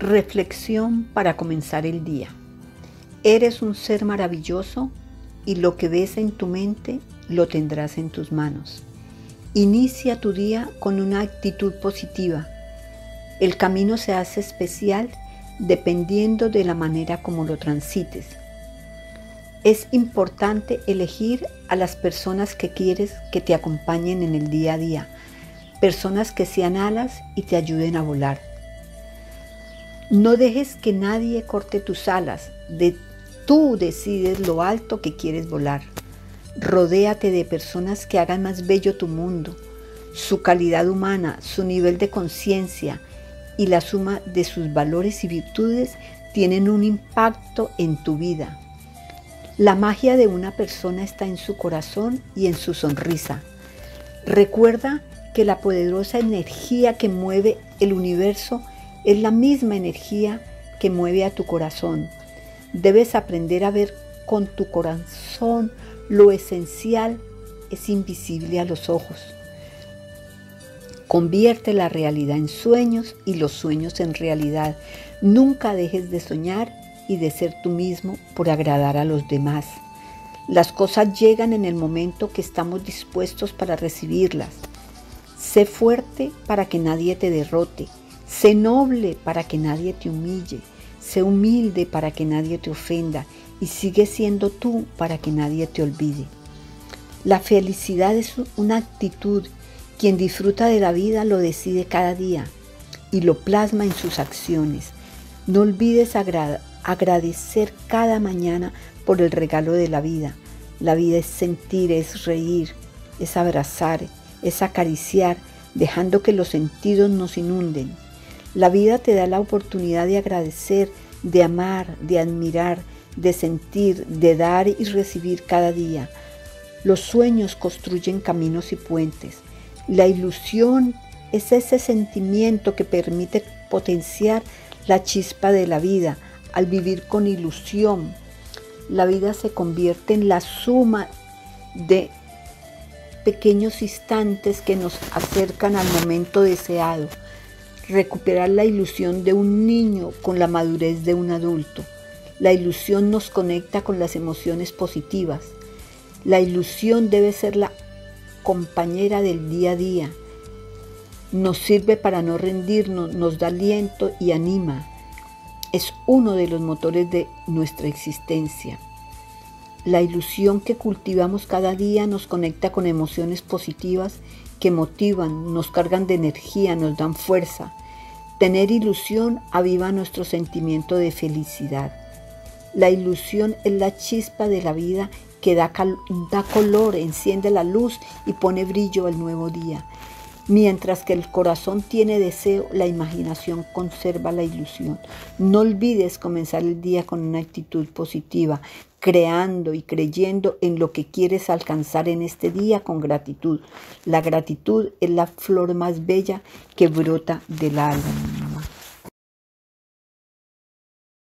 Reflexión para comenzar el día. Eres un ser maravilloso y lo que ves en tu mente lo tendrás en tus manos. Inicia tu día con una actitud positiva. El camino se hace especial dependiendo de la manera como lo transites. Es importante elegir a las personas que quieres que te acompañen en el día a día, personas que sean alas y te ayuden a volar. No dejes que nadie corte tus alas. De tú decides lo alto que quieres volar. Rodéate de personas que hagan más bello tu mundo, su calidad humana, su nivel de conciencia y la suma de sus valores y virtudes tienen un impacto en tu vida. La magia de una persona está en su corazón y en su sonrisa. Recuerda que la poderosa energía que mueve el universo es la misma energía que mueve a tu corazón. Debes aprender a ver con tu corazón lo esencial es invisible a los ojos. Convierte la realidad en sueños y los sueños en realidad. Nunca dejes de soñar y de ser tú mismo por agradar a los demás. Las cosas llegan en el momento que estamos dispuestos para recibirlas. Sé fuerte para que nadie te derrote. Sé noble para que nadie te humille. Sé humilde para que nadie te ofenda. Y sigue siendo tú para que nadie te olvide. La felicidad es una actitud. Quien disfruta de la vida lo decide cada día y lo plasma en sus acciones. No olvides agradecer cada mañana por el regalo de la vida. La vida es sentir, es reír, es abrazar, es acariciar, dejando que los sentidos nos inunden. La vida te da la oportunidad de agradecer, de amar, de admirar, de sentir, de dar y recibir cada día. Los sueños construyen caminos y puentes. La ilusión es ese sentimiento que permite potenciar la chispa de la vida al vivir con ilusión. La vida se convierte en la suma de pequeños instantes que nos acercan al momento deseado recuperar la ilusión de un niño con la madurez de un adulto. La ilusión nos conecta con las emociones positivas. La ilusión debe ser la compañera del día a día. Nos sirve para no rendirnos, nos da aliento y anima. Es uno de los motores de nuestra existencia. La ilusión que cultivamos cada día nos conecta con emociones positivas que motivan, nos cargan de energía, nos dan fuerza. Tener ilusión aviva nuestro sentimiento de felicidad. La ilusión es la chispa de la vida que da, da, color, enciende la luz y pone brillo al nuevo día. Mientras que el corazón tiene deseo, la imaginación conserva la ilusión. No olvides comenzar el día con una actitud positiva, creando y creyendo en lo que quieres alcanzar en este día con gratitud. La gratitud es la flor más bella que brota del alma.